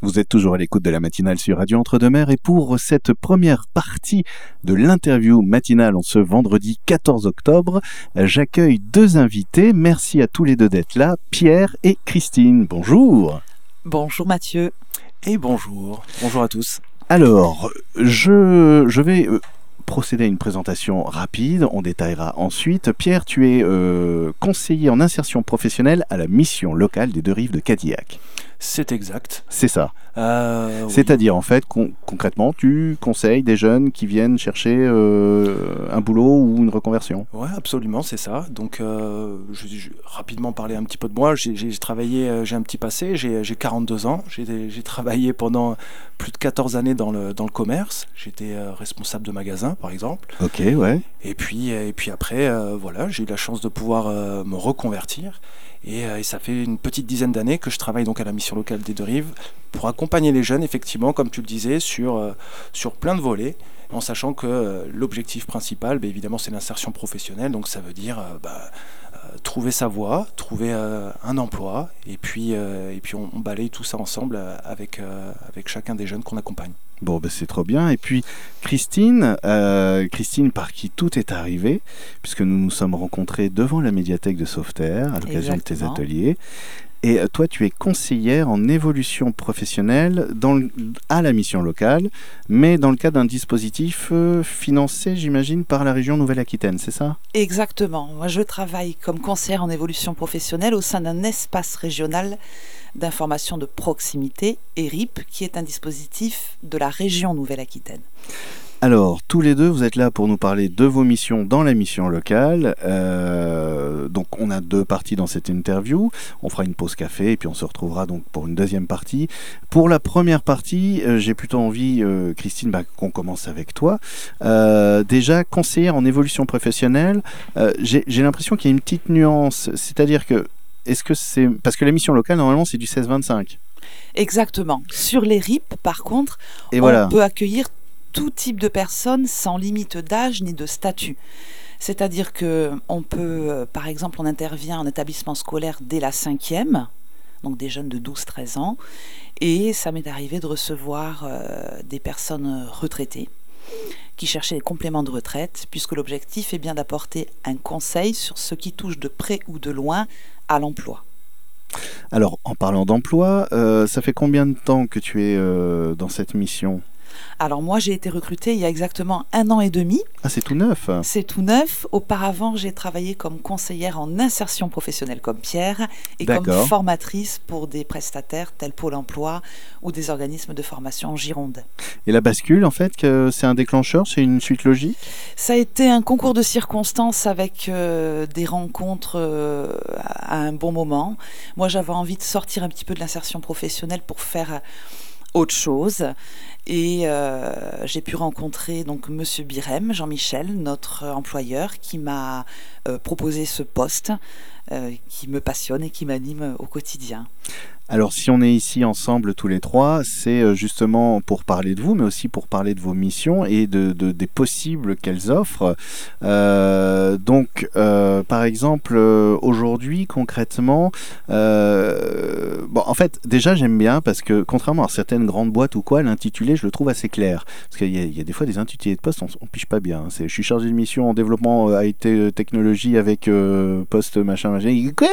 Vous êtes toujours à l'écoute de la matinale sur Radio Entre-deux-Mers et pour cette première partie de l'interview matinale en ce vendredi 14 octobre, j'accueille deux invités. Merci à tous les deux d'être là, Pierre et Christine. Bonjour. Bonjour Mathieu. Et bonjour. Bonjour à tous. Alors, je, je vais euh, procéder à une présentation rapide, on détaillera ensuite. Pierre, tu es euh, conseiller en insertion professionnelle à la mission locale des deux rives de Cadillac. C'est exact. C'est ça. Euh, oui. C'est-à-dire, en fait, con- concrètement, tu conseilles des jeunes qui viennent chercher euh, un boulot ou une reconversion. Ouais, absolument, c'est ça. Donc, euh, je, je vais rapidement parler un petit peu de moi. J'ai travaillé, j'ai un petit passé, j'ai j'ai 42 ans. J'ai travaillé pendant plus de 14 années dans le, dans le commerce. J'étais responsable de magasin, par exemple. Ok, ouais. Et puis, et puis après, voilà, j'ai eu la chance de pouvoir me reconvertir. Et, et ça fait une petite dizaine d'années que je travaille donc à la mission locale des deux rives pour accompagner les jeunes, effectivement, comme tu le disais, sur, euh, sur plein de volets, en sachant que euh, l'objectif principal, bah, évidemment, c'est l'insertion professionnelle. Donc ça veut dire euh, bah, euh, trouver sa voie, trouver euh, un emploi, et puis, euh, et puis on, on balaye tout ça ensemble euh, avec, euh, avec chacun des jeunes qu'on accompagne. Bon, ben, c'est trop bien. Et puis, Christine, euh, Christine, par qui tout est arrivé, puisque nous nous sommes rencontrés devant la médiathèque de Sauveterre à l'occasion de tes ateliers. Et euh, toi, tu es conseillère en évolution professionnelle à la mission locale, mais dans le cadre d'un dispositif euh, financé, j'imagine, par la région Nouvelle-Aquitaine, c'est ça? Exactement. Moi, je travaille comme conseillère en évolution professionnelle au sein d'un espace régional d'information de proximité, ERIP, qui est un dispositif de la région Nouvelle-Aquitaine. Alors, tous les deux, vous êtes là pour nous parler de vos missions dans la mission locale. Euh, donc, on a deux parties dans cette interview. On fera une pause café et puis on se retrouvera donc pour une deuxième partie. Pour la première partie, euh, j'ai plutôt envie, euh, Christine, bah, qu'on commence avec toi. Déjà, conseillère en évolution professionnelle, j'ai j'ai l'impression qu'il y a une petite nuance. C'est-à-dire que, est-ce que c'est. Parce que la mission locale, normalement, c'est du 16-25. Exactement. Sur les RIP, par contre, Et on voilà. peut accueillir tout type de personnes sans limite d'âge ni de statut. C'est-à-dire que on peut, euh, par exemple, on intervient en établissement scolaire dès la cinquième, donc des jeunes de 12-13 ans, et ça m'est arrivé de recevoir euh, des personnes retraitées qui cherchaient des compléments de retraite, puisque l'objectif est bien d'apporter un conseil sur ce qui touche de près ou de loin à l'emploi. Alors, en parlant d'emploi, euh, ça fait combien de temps que tu es dans cette mission? Alors moi, j'ai été recrutée il y a exactement un an et demi. Ah, c'est tout neuf. C'est tout neuf. Auparavant, j'ai travaillé comme conseillère en insertion professionnelle comme Pierre et comme formatrice pour des prestataires tels Pôle emploi ou des organismes de formation en Gironde. Et la bascule, en fait, c'est un déclencheur, c'est une suite logique? Ça a été un concours de circonstances avec euh, des rencontres euh, à un bon moment. Moi, j'avais envie de sortir un petit peu de l'insertion professionnelle pour faire euh, autre chose. Et euh, j'ai pu rencontrer donc Monsieur Birem, Jean-Michel, notre employeur, qui m'a euh, proposé ce poste euh, qui me passionne et qui m'anime au quotidien. Alors, si on est ici ensemble tous les trois, c'est euh, justement pour parler de vous, mais aussi pour parler de vos missions et de, de- des possibles qu'elles offrent. Euh, donc, euh, par exemple, aujourd'hui, concrètement, euh, bon, en fait, déjà, j'aime bien parce que, contrairement à certaines grandes boîtes ou quoi, l'intitulé, je le trouve assez clair. Parce qu'il y, a- il y a des fois des intitulés de poste, on, on piche pas bien. hein. Je suis chargé de mission en développement IT technologie avec poste machin machin. Quoi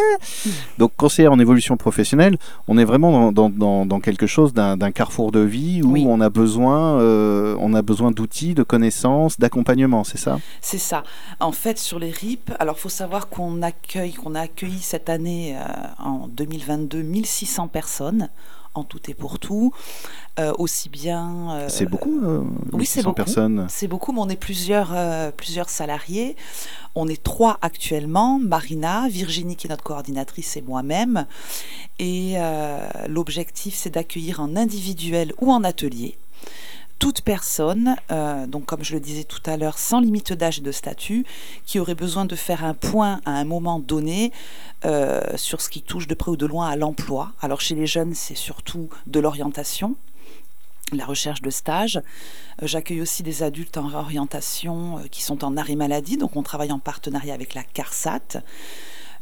Donc, conseiller en évolution professionnelle, on est vraiment dans, dans- dans- dans quelque chose d'un, d'un carrefour de vie où Oui. on a besoin, euh, on a besoin d'outils, de connaissances, d'accompagnement, c'est ça? C'est ça. En fait, sur les RIP, alors faut savoir qu'on accueille, qu'on a accueilli cette année, euh, en 2022, 1600 personnes, en tout et pour tout, euh, aussi bien. euh, C'est beaucoup, euh, oui, c'est 600 beaucoup. personnes. C'est beaucoup, mais on est plusieurs, plusieurs salariés. On est trois actuellement, Marina, Virginie qui est notre coordinatrice et moi-même. Et l'objectif, c'est d'accueillir en individuel ou en atelier toute personne, euh, donc comme je le disais tout à l'heure, sans limite d'âge et de statut, qui aurait besoin de faire un point à un moment donné euh, sur ce qui touche de près ou de loin à l'emploi. Alors chez les jeunes, c'est surtout de l'orientation, la recherche de stage. Euh, J'accueille aussi des adultes en réorientation qui sont en arrêt maladie, donc on travaille en partenariat avec la CARSAT.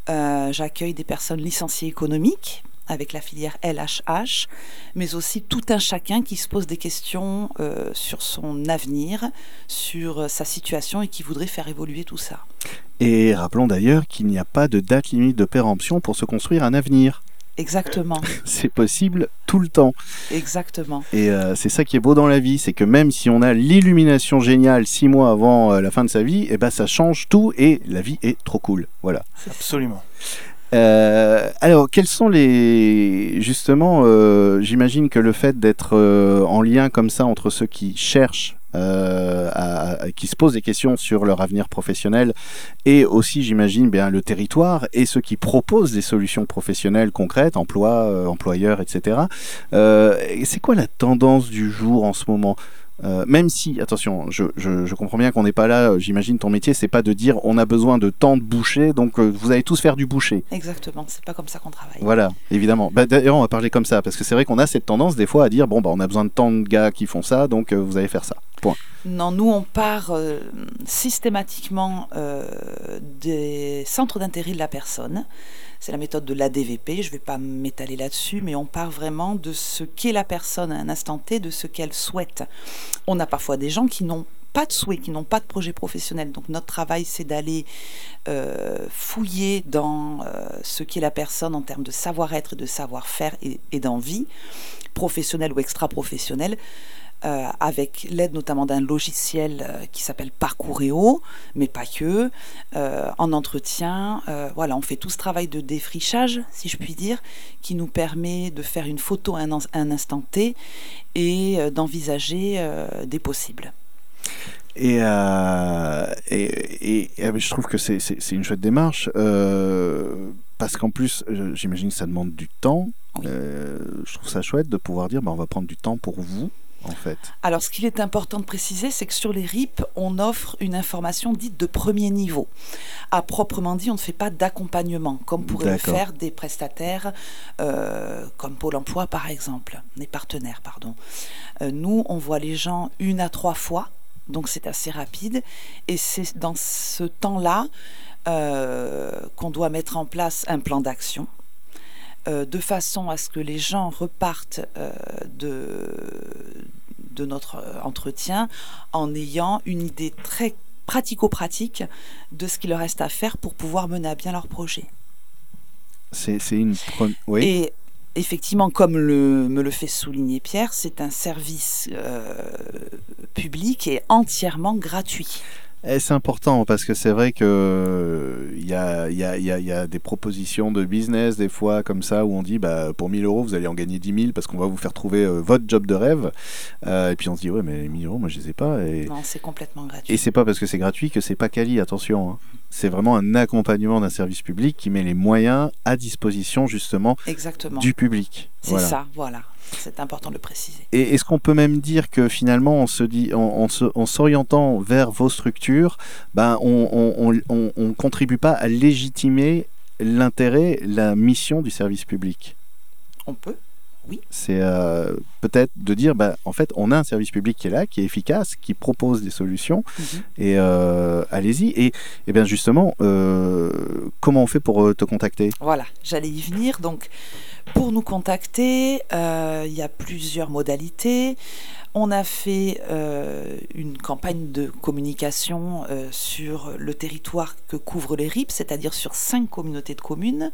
J'accueille des personnes licenciées économiques avec la filière LHH, mais aussi tout un chacun qui se pose des questions euh, sur son avenir, sur sa situation et qui voudrait faire évoluer tout ça. Et rappelons d'ailleurs qu'il n'y a pas de date limite de péremption pour se construire un avenir. Exactement. c'est possible tout le temps. Exactement. Et euh, c'est ça qui est beau dans la vie, c'est que même si on a l'illumination géniale six mois avant euh, la fin de sa vie, et eh ben ça change tout et la vie est trop cool. Voilà. Absolument. Euh, alors, quels sont les... Justement, euh, j'imagine que le fait d'être euh, en lien comme ça entre ceux qui cherchent, qui se posent des questions sur leur avenir professionnel, et aussi, j'imagine, bien le territoire, et ceux qui proposent des solutions professionnelles concrètes, emploi, employeurs, etc. C'est quoi la tendance du jour en ce moment? Euh, même si, attention, je, comprends bien qu'on n'est pas là, euh, j'imagine ton métier, c'est pas de dire on a besoin de tant de bouchers, donc euh, vous allez tous faire du boucher. Exactement, c'est pas comme ça qu'on travaille. Voilà, évidemment. Bah, d'ailleurs, on va parler comme ça, parce que c'est vrai qu'on a cette tendance des fois à dire bon, bah, on a besoin de tant de gars qui font ça, donc vous allez faire ça. Point. Non, nous, on part systématiquement des centres d'intérêt de la personne. C'est la méthode de l'ADVP, je ne vais pas m'étaler là-dessus, mais on part vraiment de ce qu'est la personne à un instant T, de ce qu'elle souhaite. On a parfois des gens qui n'ont pas de souhait, qui n'ont pas de projet professionnel. Donc notre travail, c'est d'aller euh, fouiller dans euh, ce qu'est la personne en termes de savoir-être, de savoir-faire et, et d'envie, professionnelle ou extra-professionnelle, euh, avec l'aide notamment d'un logiciel euh, qui s'appelle Parcouréo, mais pas que, euh, en entretien. voilà, on fait tout ce travail de défrichage, si je puis dire, qui nous permet de faire une photo à un, instant T et d'envisager des possibles. Et, et, je trouve que c'est une chouette démarche, parce qu'en plus, j'imagine que ça demande du temps. je trouve ça chouette de pouvoir dire, bah, on va prendre du temps pour vous, fait Alors, ce qu'il est important de préciser, c'est que sur les RIP, on offre une information dite de premier niveau. À proprement dit, on ne fait pas d'accompagnement, comme pourraient le faire des prestataires, euh, comme Pôle emploi par exemple, des partenaires, pardon. Euh, nous, on voit les gens une à trois fois, donc c'est assez rapide, et c'est dans ce temps-là euh, qu'on doit mettre en place un plan d'action euh, de façon à ce que les gens repartent euh, de, de notre euh, entretien en ayant une idée très pratico-pratique de ce qu'il leur reste à faire pour pouvoir mener à bien leur projet. C'est une... Oui. Et effectivement, comme le, me le fait souligner Pierre, c'est un service public et entièrement gratuit. C'est important? Parce que c'est vrai que il y a, y, a, y a, des propositions de business des fois comme ça où on dit bah, pour 1000 euros vous allez en gagner 10 000 parce qu'on va vous faire trouver euh, votre job de rêve. Euh, et puis on se dit ouais mais 1000 euros moi je les ai pas. Et... Non c'est complètement gratuit. Et c'est pas parce que c'est gratuit que c'est pas quali, attention. Hein. C'est vraiment un accompagnement d'un service public qui met les moyens à disposition justement Exactement. du public. C'est ça, voilà. C'est important de le préciser. Et est-ce qu'on peut même dire que finalement, en, se dit, en, s'orientant vers vos structures, ben, on ne contribue pas à légitimer l'intérêt, la mission du service public On peut. Oui. C'est euh, peut-être de dire, ben, en fait, on a un service public qui est là, qui est efficace, qui propose des solutions, mhm. et euh, allez-y. Et, et bien justement, euh, comment on fait pour te contacter? Voilà, j'allais y venir. Donc, pour nous contacter, il y a plusieurs modalités. On a fait euh, une campagne de communication euh, sur le territoire que couvrent les RIP, c'est-à-dire sur cinq communautés de communes,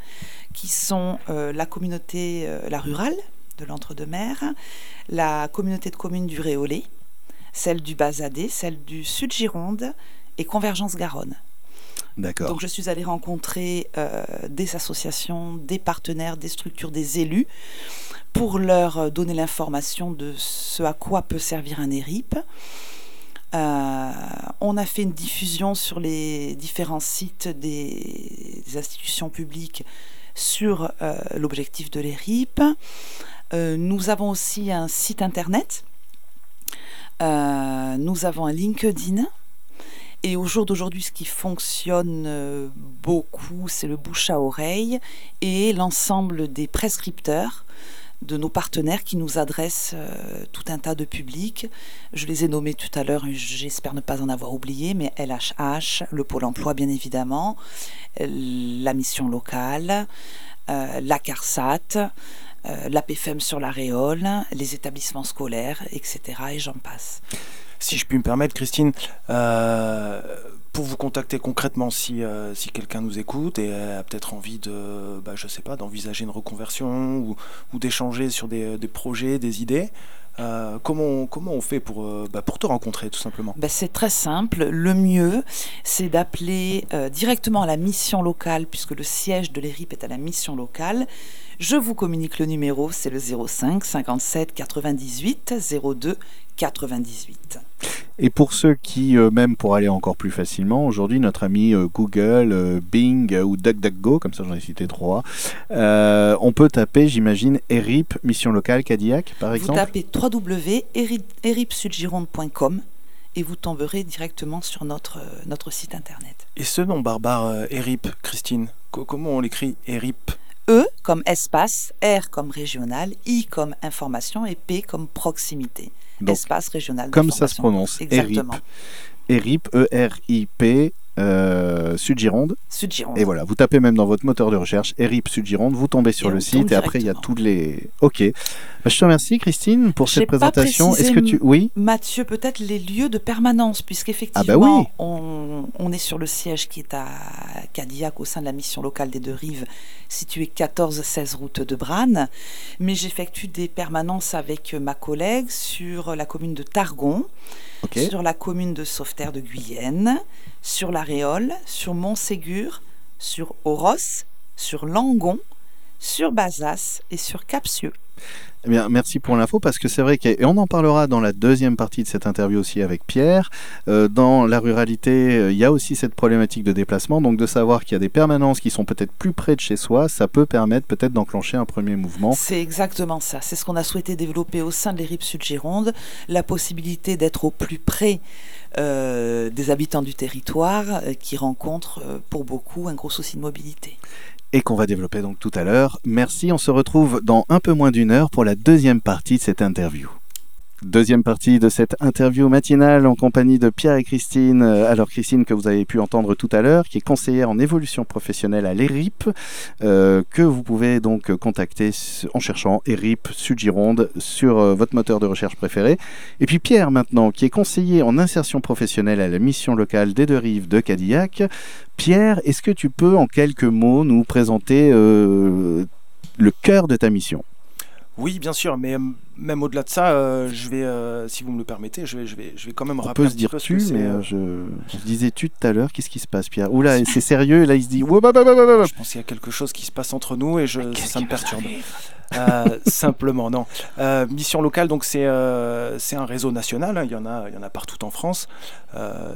qui sont la communauté, la rurale de l'Entre-deux-Mers, la communauté de communes du Réolais, celle du Bazadé, celle du Sud-Gironde et Convergence Garonne. Donc je suis allée rencontrer euh, des associations, des partenaires, des structures, des élus pour leur euh, donner l'information de ce à quoi peut servir un ERIP. Euh, on a fait une diffusion sur les différents sites des, institutions publiques sur l'objectif de l'ERIP. Nous avons aussi un site internet. nous avons un LinkedIn et au jour d'aujourd'hui, ce qui fonctionne euh, beaucoup, c'est le bouche à oreille et l'ensemble des prescripteurs de nos partenaires qui nous adressent euh, tout un tas de publics. Je les ai nommés tout à l'heure, j'espère ne pas en avoir oublié, mais LHH, le Pôle emploi bien évidemment, la mission locale, la CARSAT, la PFM sur la Réole, les établissements scolaires, etc. Et j'en passe. Si je puis me permettre, Christine, pour vous contacter concrètement, si, euh, si quelqu'un nous écoute et a peut-être envie de, bah, je sais pas, d'envisager une reconversion ou, ou d'échanger sur des, des, projets, des idées, euh, comment, comment on fait pour, euh, bah, pour te rencontrer tout simplement? Ben, C'est très simple. Le mieux, c'est d'appeler directement à la mission locale, puisque le siège de l'ERIP est à la mission locale. Je vous communique le numéro, c'est le 05 57 98 02 98. Et pour ceux qui, euh, même pour aller encore plus facilement, aujourd'hui notre ami euh, Google, euh, Bing ou DuckDuckGo, comme ça j'en ai cité trois, on peut taper, j'imagine, ERIP, mission locale Cadillac, par exemple Vous tapez www.eripsudgironde.com et vous tomberez directement sur notre, notre site internet. Et ce nom barbare, ERIP, Christine, comment on l'écrit ERIP? E comme espace, R comme régional, I comme information et P comme proximité espace régional. Comme ça se prononce. Exactement. ERIP, E-R-I-P, euh, Sud-Gironde. Sud-Gironde. Et voilà, vous tapez même dans votre moteur de recherche ERIP Sud-Gironde, vous tombez sur le site et après il y a tous les. Ok. Bah, je te remercie Christine pour cette présentation. Est-ce que tu. Oui? Mathieu, peut-être les lieux de permanence, puisqu'effectivement, ah bah oui. on, on, est sur le siège qui est à Cadillac au sein de la mission locale des deux rives, située 14-16 route de Branne. Mais j'effectue des permanences avec ma collègue sur la commune de Targon sur la commune de Sauveterre de Guyenne, sur la Réole, sur Montségur, sur Oros, sur Langon, sur Bazas et sur Capsieux. Eh merci pour l'info parce que c'est vrai et on en parlera dans la deuxième partie de cette interview aussi avec Pierre. Euh, dans la ruralité, euh, il y a aussi cette problématique de déplacement, donc de savoir qu'il y a des permanences qui sont peut-être plus près de chez soi, ça peut permettre peut-être d'enclencher un premier mouvement. C'est exactement ça. C'est ce qu'on a souhaité développer au sein de l'ERIP Sud-Gironde, la possibilité d'être au plus près euh, des habitants du territoire qui rencontrent pour beaucoup un gros souci de mobilité et qu'on va développer donc tout à l'heure. Merci, on se retrouve dans un peu moins d'une heure pour la deuxième partie de cette interview. Deuxième partie de cette interview matinale en compagnie de Pierre et Christine. Euh, alors Christine que vous avez pu entendre tout à l'heure, qui est conseillère en évolution professionnelle à l'ERIP, euh, que vous pouvez donc contacter en cherchant ERIP Sud-Gironde sur euh, votre moteur de recherche préféré. Et puis Pierre maintenant, qui est conseiller en insertion professionnelle à la mission locale des deux rives de Cadillac. Pierre, est-ce que tu peux en quelques mots nous présenter le cœur de ta mission? Oui, bien sûr, mais même au-delà de ça, euh, je vais, euh, si vous me le permettez, je vais, je vais, je vais quand même On rappeler. On peut se dire tu, mais je, je disais tu tout à l'heure. Qu'est-ce qui se passe, Pierre? Oula, c'est sérieux. Et là, il se dit. Je pense qu'il y a quelque chose qui se passe entre nous et je, ça me perturbe. Euh, simplement, non. Euh, mission locale, donc c'est euh, c'est un réseau national, hein, il, y en a, il y en a partout en France.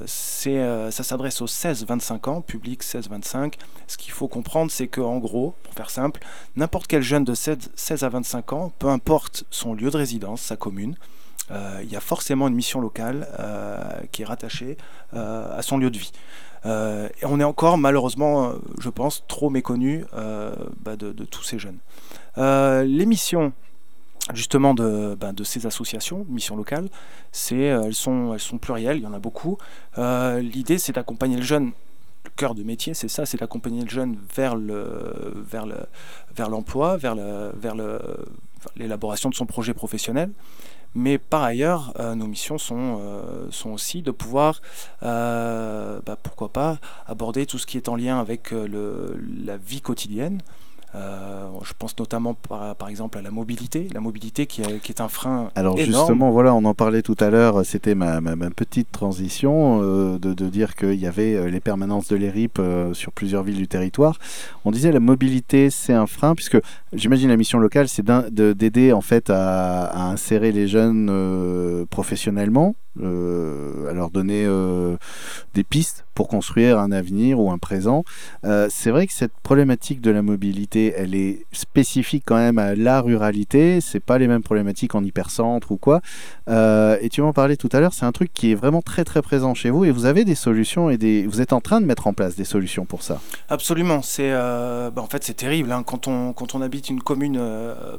c'est ça s'adresse aux 16-25 ans, public 16-25. Ce qu'il faut comprendre, c'est qu'en gros, pour faire simple, n'importe quel jeune de 16, 16 à 25 ans, peu importe son lieu de résidence, sa commune, il y a forcément une mission locale qui est rattachée à son lieu de vie. et on est encore, malheureusement, je pense, trop méconnu bah, de, tous ces jeunes. Euh, les missions justement de, ben, de, ces associations, missions locales, c'est, euh, elles, sont, elles sont plurielles, il y en a beaucoup. Euh, l'idée, c'est d'accompagner le jeune. Le cœur de métier, c'est ça, c'est d'accompagner le jeune vers le, vers le, vers l'emploi, vers le, vers le, l'élaboration de son projet professionnel. Mais par ailleurs, nos missions sont, sont aussi de pouvoir, bah, pourquoi pas, aborder tout ce qui est en lien avec la vie quotidienne, euh, je pense notamment par, par, exemple à la mobilité, la mobilité qui, qui est un frein. Alors énorme. justement, voilà, on en parlait tout à l'heure, c'était ma, ma, ma, petite transition euh, de, de, dire qu'il y avait euh, les permanences de l'ERIP euh, sur plusieurs villes du territoire. On disait la mobilité, c'est un frein, puisque j'imagine la mission locale, c'est d'aider en fait à, à, insérer les jeunes professionnellement, euh, à leur donner euh, des pistes pour construire un avenir ou un présent. Euh, c'est vrai que cette problématique de la mobilité, elle est spécifique quand même à la ruralité. C'est pas les mêmes problématiques en hypercentre ou quoi. Euh, et tu m'en parlais tout à l'heure, c'est un truc qui est vraiment très très présent chez vous et vous avez des solutions et des, vous êtes en train de mettre en place des solutions pour ça. Absolument. C'est, bah, en fait, c'est terrible hein. quand on quand on habite une commune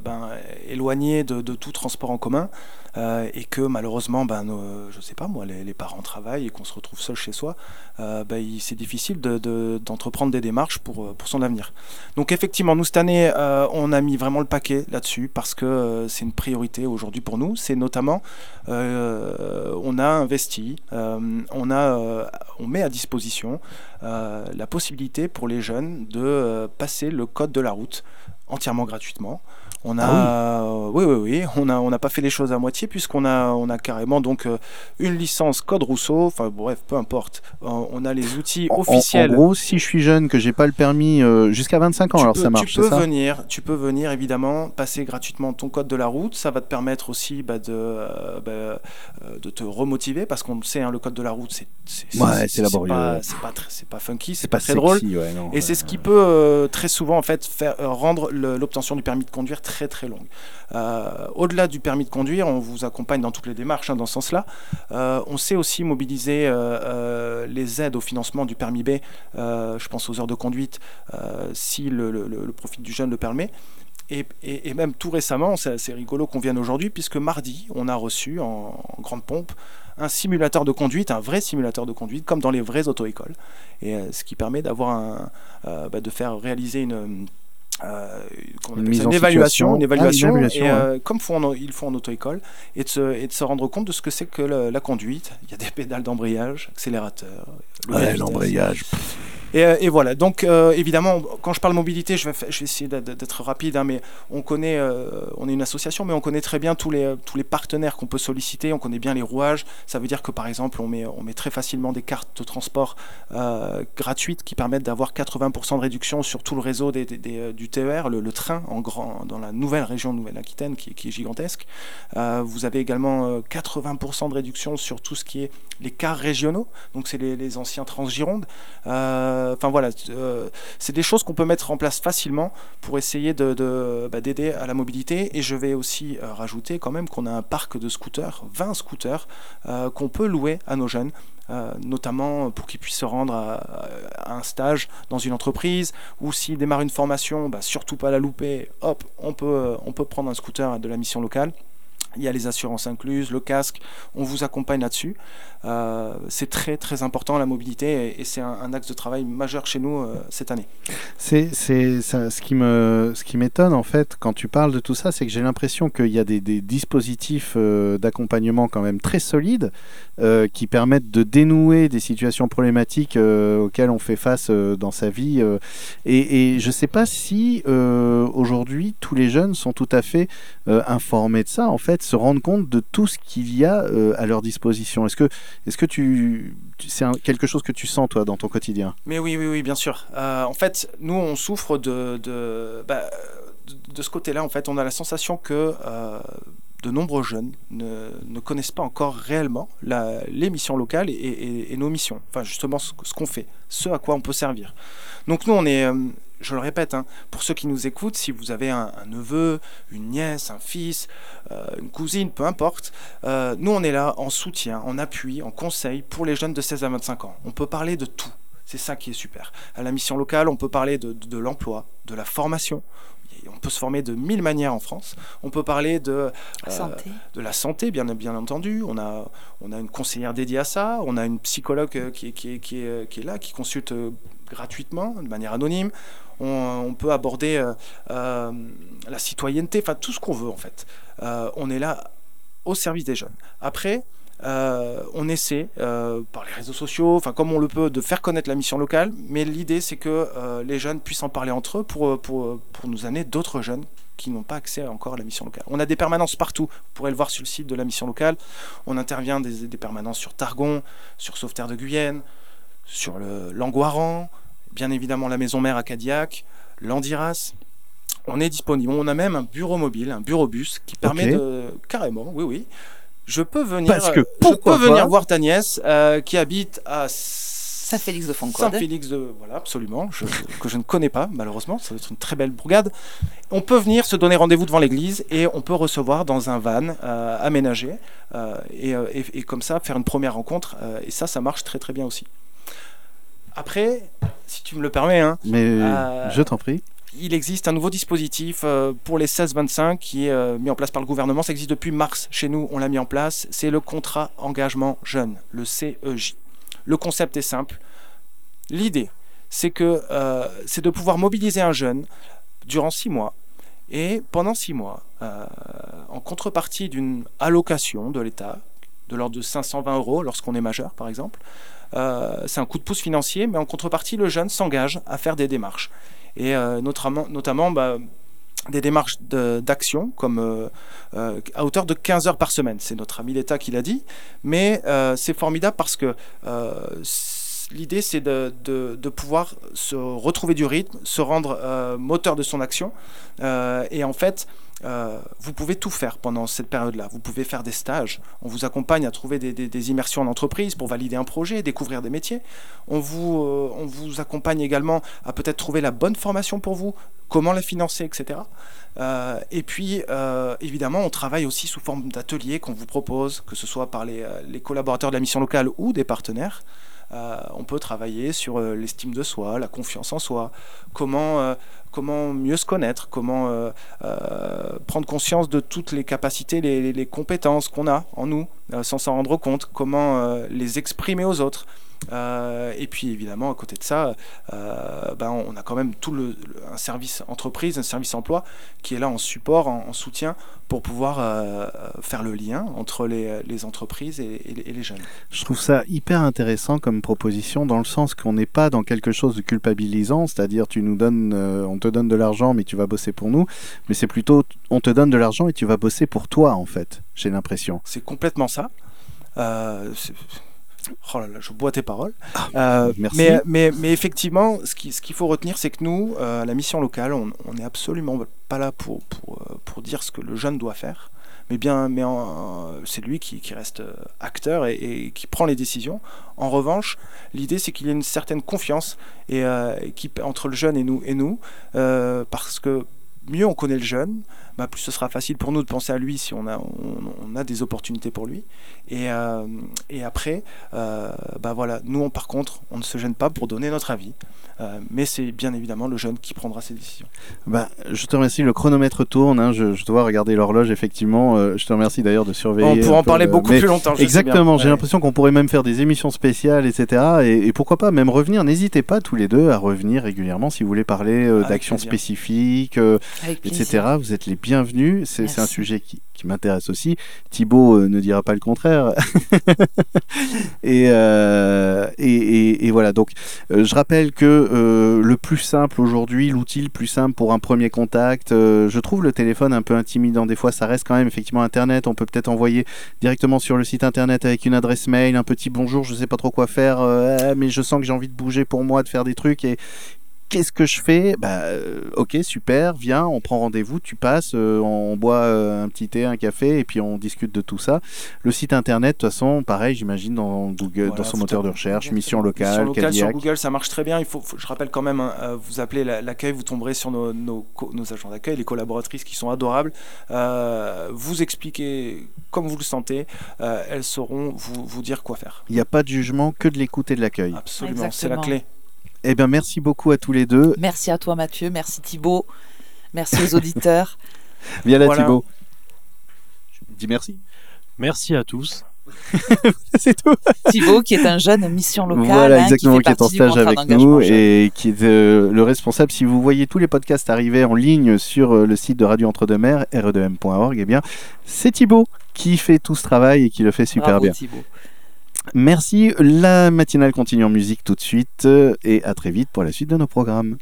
ben, éloignée de, tout transport en commun. Euh, et que malheureusement ben, je sais pas moi, les, parents travaillent et qu'on se retrouve seul chez soi, bah, c'est difficile d'entreprendre de, des démarches pour, pour son avenir. Donc effectivement, nous cette année, on a mis vraiment le paquet là-dessus parce que c'est une priorité aujourd'hui pour nous. C'est notamment, on a investi, on, a, on met à disposition la possibilité pour les jeunes de passer le code de la route entièrement gratuitement. On a, ah oui. oui. oui, on a, on n'a pas fait les choses à moitié puisqu'on a, on a carrément donc euh, une licence Code Rousseau. Enfin bref, peu importe. Euh, on a les outils officiels. En, gros, si je suis jeune, que j'ai pas le permis euh, jusqu'à 25 ans, alors ça marche. Tu peux venir, tu peux venir évidemment passer gratuitement ton code de la route. Ça va te permettre aussi bah, de, bah, de te remotiver parce qu'on sait, hein, le code de la route, c'est, c'est, laborieux. C'est pas, c'est pas, funky, c'est pas, très drôle. Et c'est ce qui peut très souvent en fait faire rendre l'obtention du permis de conduire très très très longue. Euh, au-delà du permis de conduire, on vous accompagne dans toutes les démarches hein, dans ce sens-là. Euh, on sait aussi mobiliser euh, les aides au financement du permis B, je pense aux heures de conduite, si le, profit du jeune le permet. Et, même tout récemment, c'est rigolo qu'on vienne aujourd'hui, puisque mardi, on a reçu en, grande pompe un simulateur de conduite, un vrai simulateur de conduite, comme dans les vraies auto-écoles. Et ce qui permet d'avoir bah, de faire réaliser une euh, une, évaluation, une évaluation, ah, et, euh, comme font ils font en auto-école, et, de se, et de se rendre compte de ce que c'est que la conduite. Il y a des pédales d'embrayage, accélérateur. l'embrayage. Euh, et, voilà, donc euh, évidemment, quand je parle mobilité, je vais, essayer d'être rapide, hein, mais on connaît, euh, on est une association, mais on connaît très bien tous les, partenaires qu'on peut solliciter, on connaît bien les rouages. Ça veut dire que par exemple, on met, très facilement des cartes de transport gratuites qui permettent d'avoir 80% de réduction sur tout le réseau du TER, le, train dans la nouvelle région Nouvelle-Aquitaine qui, est gigantesque. vous avez également 80% de réduction sur tout ce qui est les cars régionaux, donc c'est les, anciens Transgironde. Euh, enfin voilà, euh, c'est des choses qu'on peut mettre en place facilement pour essayer bah, d'aider à la mobilité. Et je vais aussi euh, rajouter quand même qu'on a un parc de scooters, 20 scooters, qu'on peut louer à nos jeunes. notamment pour qu'ils puissent se rendre à, un stage dans une entreprise ou s'ils démarrent une formation, bah, surtout pas la louper, hop, on peut prendre un scooter de la mission locale. Il y a les assurances incluses, le casque, on vous accompagne là-dessus. Euh, c'est très très important la mobilité et, c'est un, axe de travail majeur chez nous euh, cette année. C'est ce qui m'étonne en fait quand tu parles de tout ça, c'est que j'ai l'impression qu'il y a des, dispositifs euh, d'accompagnement quand même très solides qui permettent de dénouer des situations problématiques auxquelles on fait face dans sa vie. Et, et, je ne sais pas si aujourd'hui tous les jeunes sont tout à fait informés de ça. En fait, se rendre compte de tout ce qu'il y a à leur disposition. Est-ce que est-ce que tu, c'est quelque chose que tu sens toi dans ton quotidien? Mais oui, oui, oui, bien sûr. Euh, en fait, nous, on souffre de, de, bah, de ce côté-là. En fait, on a la sensation que euh, de nombreux jeunes ne, connaissent pas encore réellement la, les missions locales et, nos missions. Enfin, justement, ce, qu'on fait, ce à quoi on peut servir. Donc nous, on est, euh, je le répète, hein, pour ceux qui nous écoutent, si vous avez un, neveu, une nièce, un fils, euh, une cousine, peu importe, euh, nous on est là en soutien, en appui, en conseil pour les jeunes de 16 à 25 ans. On peut parler de tout. C'est ça qui est super. À la mission locale, on peut parler de, l'emploi, de la formation, on peut se former de mille manières en France. On peut parler de, euh, de la santé, bien, bien entendu. On a, on a une conseillère dédiée à ça. On a une psychologue qui, qui, qui, est, qui est là, qui consulte gratuitement, de manière anonyme on, peut aborder euh, euh, la citoyenneté, enfin tout ce qu'on veut en fait. Euh, on est là au service des jeunes. Après, on essaie par les réseaux sociaux, enfin comme on le peut, de faire connaître la mission locale, mais l'idée c'est que les jeunes puissent en parler entre eux pour, nous amener d'autres jeunes qui n'ont pas accès encore à la mission locale. On a des permanences partout, vous pourrez le voir sur le site de la mission locale. On intervient des, des permanences sur Targon, sur Sauveterre de Guyenne, sur le bien évidemment la maison mère à Cadillac, l'Andiras. On est disponible. On a même un bureau mobile, un bureau bus qui permet de carrément, oui oui. Je peux venir, Parce que je peux venir voir ta nièce euh, qui habite à Saint-Félix de Foncode. Saint-Félix de voilà absolument que je ne connais pas malheureusement. Ça va être une très belle bourgade. On peut venir se donner rendez-vous devant l'église et on peut recevoir dans un van euh, aménagé euh, et, et, comme ça faire une première rencontre. et ça, ça marche très très bien aussi. Après, si tu me le permets, hein, mais euh, je t'en prie. il existe un nouveau dispositif euh, pour les 16-25 qui est euh, mis en place par le gouvernement. Ça existe depuis mars chez nous, on l'a mis en place. C'est le contrat engagement jeune, le CEJ. Le concept est simple. L'idée, c'est que euh, c'est de pouvoir mobiliser un jeune durant six mois et pendant six mois, en contrepartie d'une allocation de l'État de l'ordre de 520 euros lorsqu'on est majeur, par exemple. C'est un coup de pouce financier, mais en contrepartie, le jeune s'engage à faire des démarches. Et euh, notamment, notamment bah, des démarches d'action comme euh, euh, à hauteur de 15 heures par semaine. C'est notre ami l'État qui l'a dit, mais c'est formidable parce que l'idée c'est de, de, pouvoir se retrouver du rythme, se rendre moteur de son action. Et en fait euh, vous pouvez tout faire pendant cette période-là. Vous pouvez faire des stages. On vous accompagne à trouver des, immersions en entreprise pour valider un projet, découvrir des métiers. On vous, euh, on vous accompagne également à peut-être trouver la bonne formation pour vous, comment la financer, etc. Euh, et puis, évidemment, on travaille aussi sous forme d'ateliers qu'on vous propose, que ce soit par les, les, collaborateurs de la mission locale ou des partenaires. On peut travailler sur l'estime de soi, la confiance en soi, comment comment mieux se connaître, comment euh, euh, prendre conscience de toutes les capacités, les, compétences qu'on a en nous, euh, sans s'en rendre compte, comment les exprimer aux autres. Euh, et puis évidemment, à côté de ça, euh, ben, on a quand même tout le, un service entreprise, un service emploi qui est là en support, en, soutien pour pouvoir euh, faire le lien entre les, les entreprises et, les jeunes. Je trouve ça hyper intéressant comme proposition dans le sens qu'on n'est pas dans quelque chose de culpabilisant, c'est-à-dire tu nous donnes, on te donne de l'argent mais tu vas bosser pour nous, mais c'est plutôt on te donne de l'argent et tu vas bosser pour toi en fait, j'ai l'impression. C'est complètement ça. Oh là là, je bois tes paroles. Ah, euh, merci. Mais, mais, mais, effectivement, ce qu'il ce qu'il faut retenir, c'est que nous, euh, la mission locale, on n'est absolument pas là pour, pour, euh, pour, dire ce que le jeune doit faire, mais bien, mais c'est lui qui, qui, reste acteur et, qui prend les décisions. En revanche, l'idée, c'est qu'il y ait une certaine confiance et, qui, entre le jeune et nous, et nous parce que mieux on connaît le jeune, bah, plus ce sera facile pour nous de penser à lui si on a, on, a des opportunités pour lui. Et, euh, et après, euh, bah voilà, nous, on, par contre, on ne se gêne pas pour donner notre avis. Euh, mais c'est bien évidemment le jeune qui prendra ses décisions. Bah, je te remercie, le chronomètre tourne, hein, je, dois regarder l'horloge effectivement. je te remercie d'ailleurs de surveiller. On pourra en parler beaucoup plus longtemps. Exactement, j'ai l'impression qu'on pourrait même faire des émissions spéciales, etc. Et, pourquoi pas même revenir. N'hésitez pas tous les deux à revenir régulièrement si vous voulez parler d'actions spécifiques, etc. Vous êtes les bienvenue. C'est un sujet qui, m'intéresse aussi. Thibaut euh, ne dira pas le contraire. Euh, et, et, voilà, donc euh, je rappelle que le plus simple aujourd'hui, l'outil le plus simple pour un premier contact, je trouve le téléphone un peu intimidant. Des fois, ça reste quand même effectivement Internet. On peut peut-être envoyer directement sur le site Internet avec une adresse mail, un petit bonjour, je sais pas trop quoi faire, mais je sens que j'ai envie de bouger pour moi, de faire des trucs. Et, Qu'est-ce que je fais? Bah, euh, Ok, super, viens, on prend rendez-vous, tu passes, euh, on boit euh, un petit thé, un café, et puis on discute de tout ça. Le site internet, de toute façon, pareil, j'imagine, dans, Google, dans son moteur de recherche, mission locale. Mission locale sur Google, ça marche très bien. Il faut, je rappelle quand même, hein, vous appelez l'accueil, vous tomberez sur nos, nos, nos agents d'accueil, les collaboratrices qui sont adorables. vous expliquez comme vous le sentez, elles sauront vous, vous dire quoi faire. Il n'y a pas de jugement, que de l'écoute et de l'accueil. Absolument, c'est la clé. Eh bien, merci beaucoup à tous les deux. Merci à toi, Mathieu. Merci, Thibaut. Merci aux auditeurs. Viens là, Thibaut. dis merci. Merci à tous. c'est tout. Thibaut, qui est un jeune mission locale. Voilà, exactement, qui, est en stage avec nous et qui est euh, le responsable. Si vous voyez tous les podcasts arriver en ligne sur euh, le site de Radio Entre-deux-Mers, re2m.org, eh bien, c'est Thibaut qui fait tout ce travail et qui le fait super bien. Thibaut. Merci. La matinale continue en musique tout de suite et à très vite pour la suite de nos programmes.